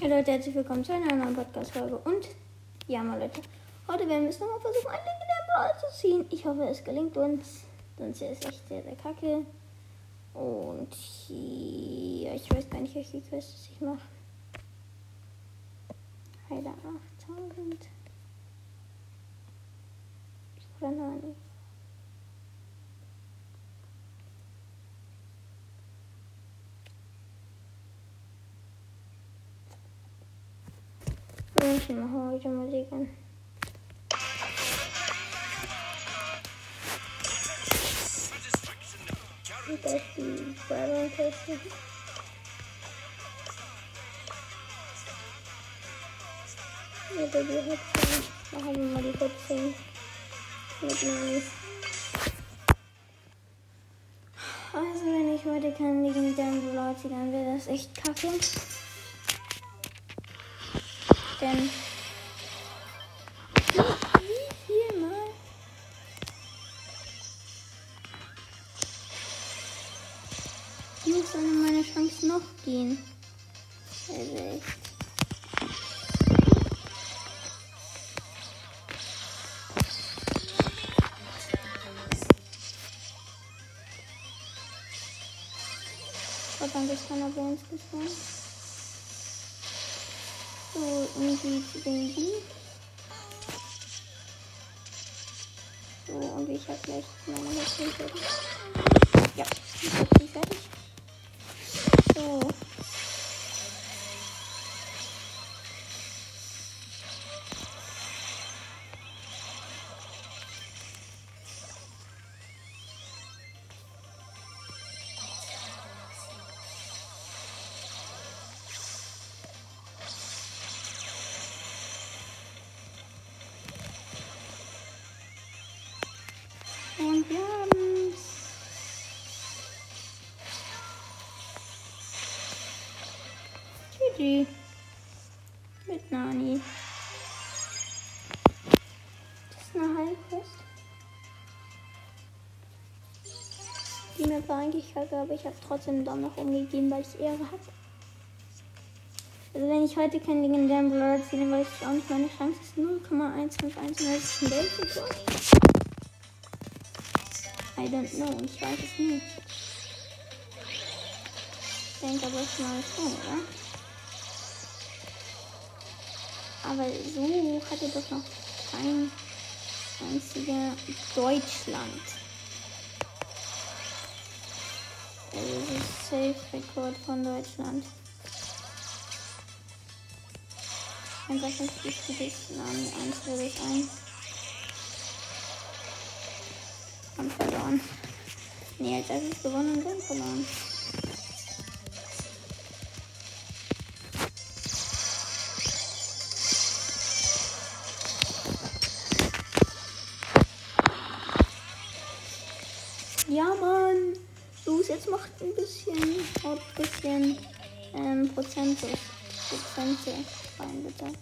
Hey Leute, herzlich willkommen zu einer neuen Podcast-Folge. Und ja, mal Leute, heute werden wir es nochmal versuchen, einen legendären Ball zu ziehen. Ich hoffe, es gelingt uns. Sonst ist es echt sehr, sehr kacke. Und ja, ich weiß gar nicht, welche Quests ich mache. Heiler 8000. Oder nein. Ich mache heute Musik an. Und das ist die Byron-Taste. Oder die Hüpfen. Machen wir mal die Hüpfen. Mit Nani. Also wenn ich heute keinen legendären Brawler ziehe, dann wäre das echt kacke. Denn wie viel mal muss dann meine Chance noch gehen? Also echt. Verdammt, ist keiner bei uns gespawnt. So, irgendwie zu den die. So, und ich habe gleich meine Mission fertig. Ja, ich sie fertig. So. Wir. GG. Mit Nani. Das ist eine Heilquest. Die mir war eigentlich kacke, aber ich habe trotzdem Daumen nach oben gegeben, weil ich Ehre habe. Also wenn ich heute keinen legendären Brawler ziehe, dann weiß ich auch nicht, meine Chance ist 0,151 I don't know, ich weiß es nicht. Ich denke aber mal schon, oder? Aber so hatte doch noch kein einziger Deutschland. Also das Safe-Rekord von Deutschland. Einfach nicht wichtiges Name 1 würde ich ein. Und verloren. Nee, als erstes gewonnen und dann verloren. Ja, Mann. Los, jetzt macht ein bisschen, haut ein bisschen ähm, Prozente, Prozente rein, bitte.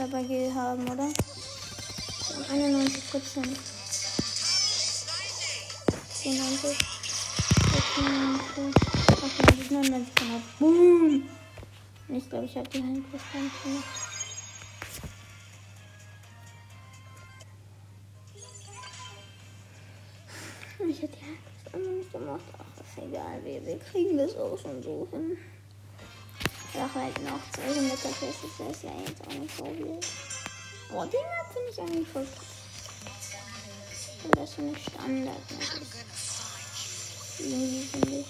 Das aber Gel haben, oder? 91 Prozent. 94. 96. 98, 99, genau. Boom! Ich glaube, ich habe die nicht gemacht. Ich hätte die einfach nicht gemacht. Ach, ist egal. Wir, wir kriegen das auch schon so hin. Ach, halt noch 200 Quests. Das ist ja jetzt auch nicht so wild. Boah, die Map finde ich eigentlich voll krass. Das so eine Standard-Map ist. Irgendwie finde ich.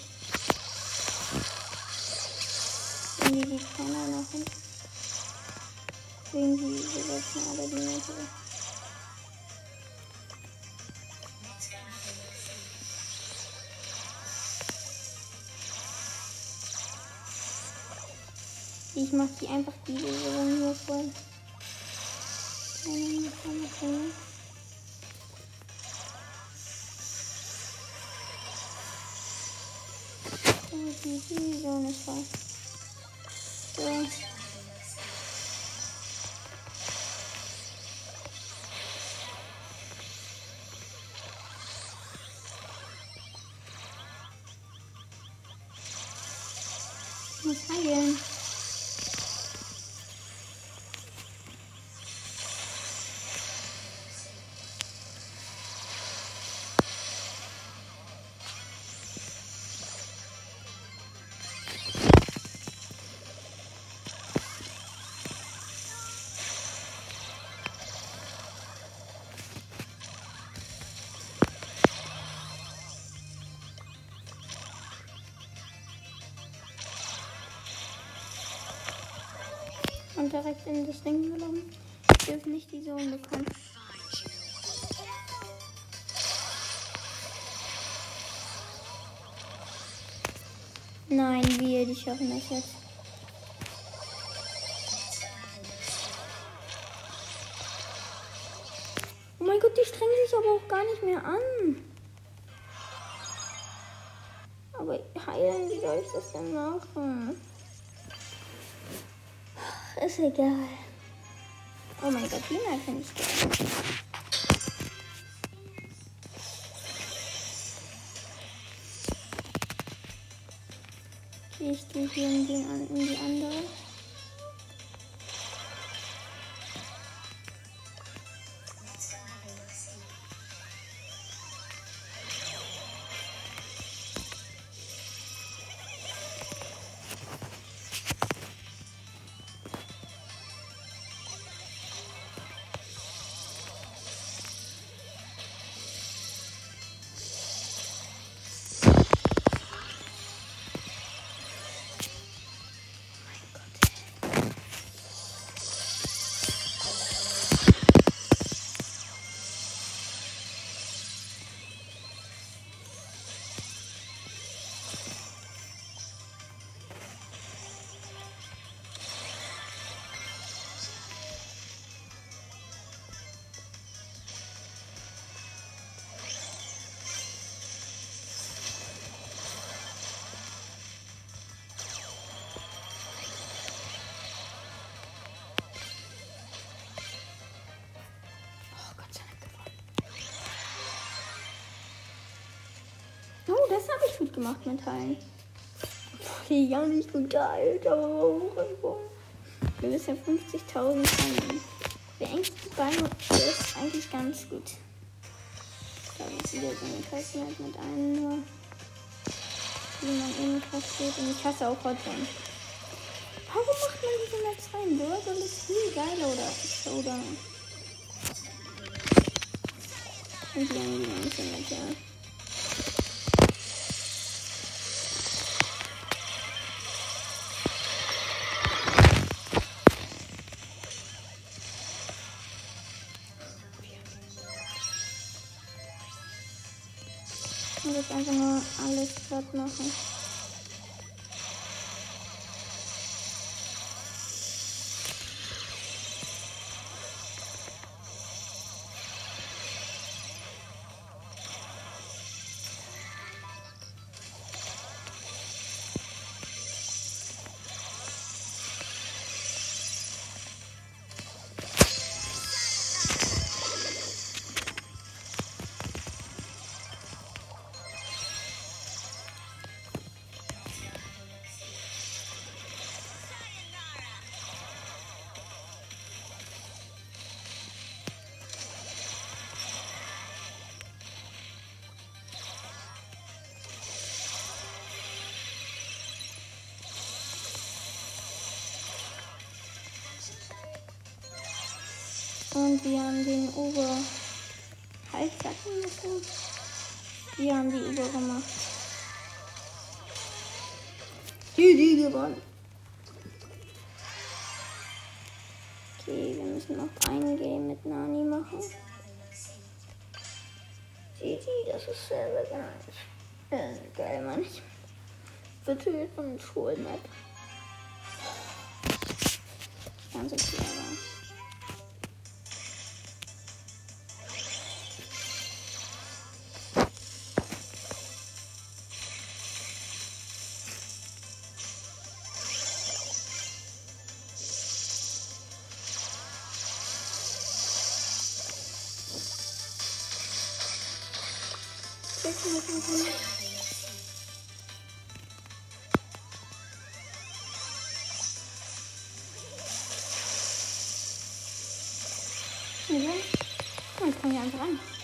Irgendwie geht keiner nach hinten. Irgendwie besetzen alle die Mitte. Ich mach die einfach diese Saison nur voll. Information. die, die Zone ist voll. So. Direkt in das Ding genommen. Ich dürfen nicht die Zone bekommen. Nein, wir, die schaffen das jetzt. Oh mein Gott, die strengen sich aber auch gar nicht mehr an. Aber heilen, wie soll ich das denn machen? Ist egal. Oh mein Gott, mal finde ich geil. Ich gehe hier in die andere. Gemacht mit Teilen. Okay, ja nicht geteilt, aber auch irgendwo. Wir müssen ja 50.000 teilen. Engste Ball ist eigentlich ganz gut. Da ist wieder so eine Kiste halt mit einem nur, wie man eben versteht. Und ich hasse auch Hotzone. Warum macht man diese Maps rein? Burger ist viel geiler oder Showdown. Und die haben ja. Und jetzt einfach nur alles platt machen. Und wir haben den Ober. Halt, sag so. Wir haben die Ober gemacht. Die, die gewonnen. Okay, wir müssen noch ein Game mit Nani machen. GG, das ist sehr geil. Ist geil, Mann. Bitte jetzt von Schulmap. Ganz okay, aber. Komme hier einfach rein.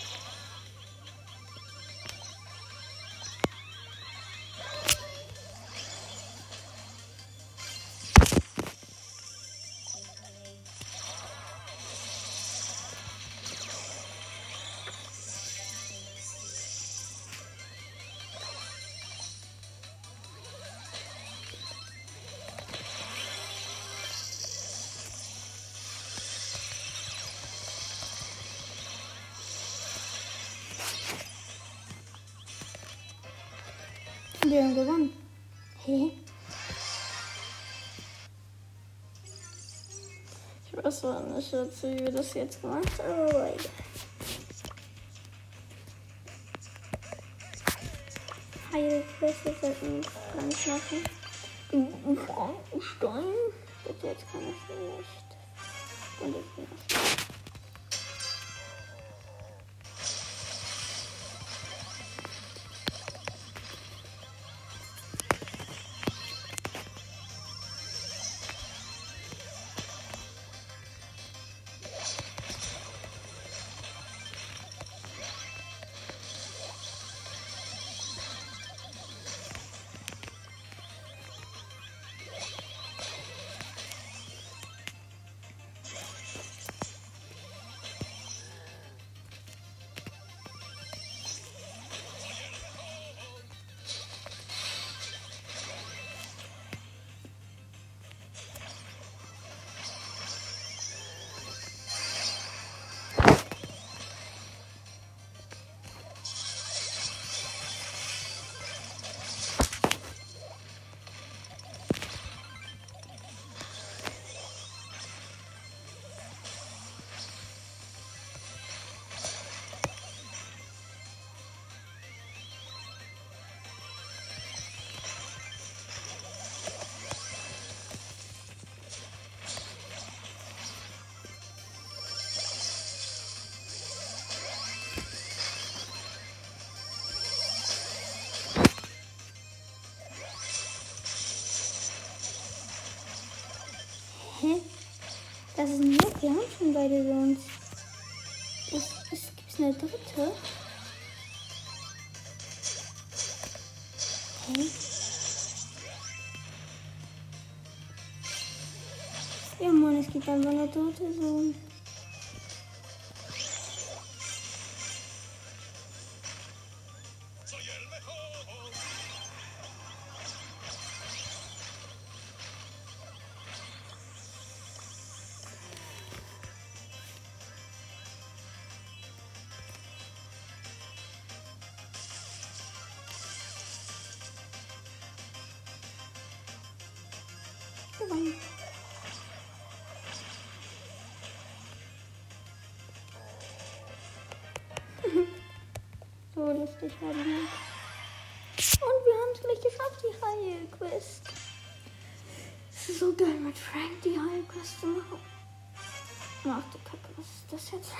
Wir haben gewonnen. Hä? Ich weiß zwar nicht, wie wir das jetzt gemacht haben, aber egal. Heile Queste sollten wir nicht machen. Ein Frankenstein? Bitte, jetzt kann ich nicht. Und ich bin beide sonst. Es, es gibt eine dritte. Hä? Ja, Mann, es gibt einfach eine dritte Sohn. Gewonnen. so lustig war die Nacht. Und wir haben es gleich geschafft, die Heilquest. Es ist so geil mit Frank die Heilquest zu machen. Ach du Kacke, was ist das jetzt?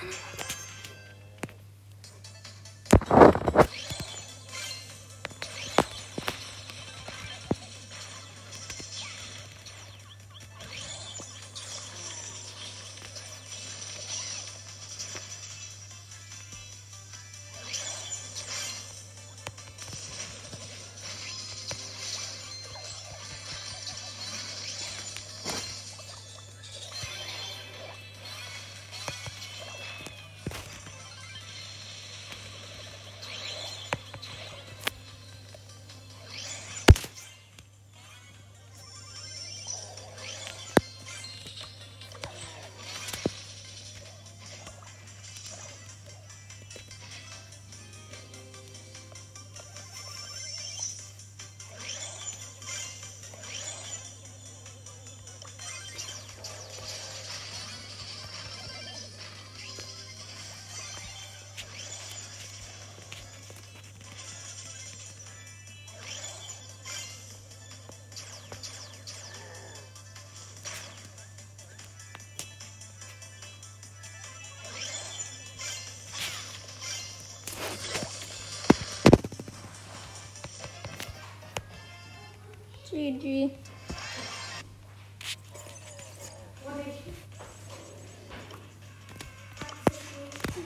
GG.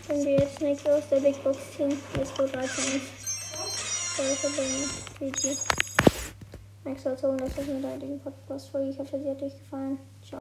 Wenn wir jetzt nichts aus der Big Box ziehen, jetzt gut 13 ist. Soll verbringen. GG. Max hat 100 mit der heutigen Podcast-Folge. Ich hoffe, sie hat euch gefallen.